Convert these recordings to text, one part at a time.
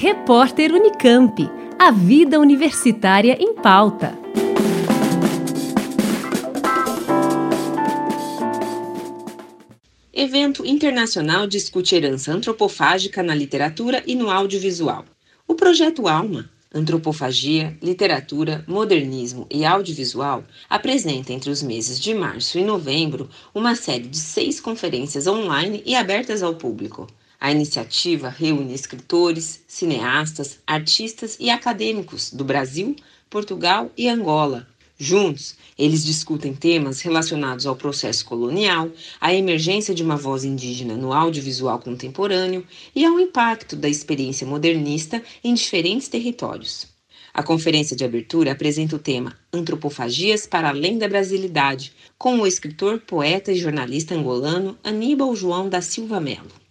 Repórter Unicamp. A vida universitária em pauta. Evento internacional discute herança antropofágica na literatura e no audiovisual. O projeto Alma, Antropofagia, Literatura, Modernismo e Audiovisual apresenta entre os meses de março e novembro uma série de seis conferências online e abertas ao público. A iniciativa reúne escritores, cineastas, artistas e acadêmicos do Brasil, Portugal e Angola. Juntos, eles discutem temas relacionados ao processo colonial, à emergência de uma voz indígena no audiovisual contemporâneo e ao impacto da experiência modernista em diferentes territórios. A conferência de abertura apresenta o tema Antropofagias para além da Brasilidade, com o escritor, poeta e jornalista angolano Aníbal João da Silva Melo.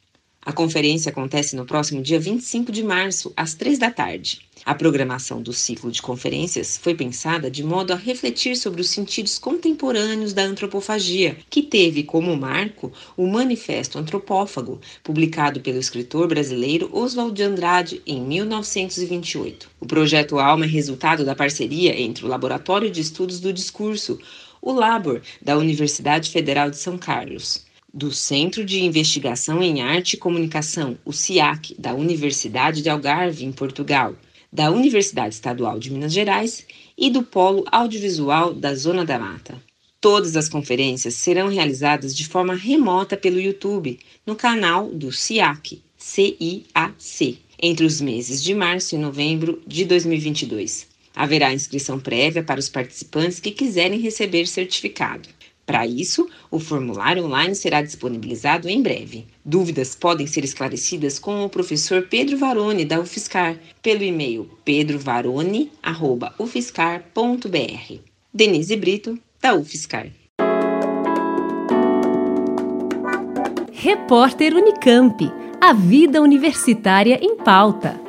A conferência acontece no próximo dia 25 de março, às três da tarde. A programação do ciclo de conferências foi pensada de modo a refletir sobre os sentidos contemporâneos da antropofagia, que teve como marco o Manifesto Antropófago, publicado pelo escritor brasileiro Oswald de Andrade em 1928. O projeto Alma é resultado da parceria entre o Laboratório de Estudos do Discurso, o LABOR, da Universidade Federal de São Carlos do Centro de Investigação em Arte e Comunicação, o CIAC, da Universidade de Algarve, em Portugal, da Universidade Estadual de Minas Gerais e do Polo Audiovisual da Zona da Mata. Todas as conferências serão realizadas de forma remota pelo YouTube, no canal do CIAC, C-I-A-C, entre os meses de março e novembro de 2022. Haverá inscrição prévia para os participantes que quiserem receber certificado. Para isso, o formulário online será disponibilizado em breve. Dúvidas podem ser esclarecidas com o professor Pedro Varone, da UFSCar, pelo e-mail pedrovarone.ufscar.br. Denise Brito, da UFSCar. Repórter Unicamp. A vida universitária em pauta.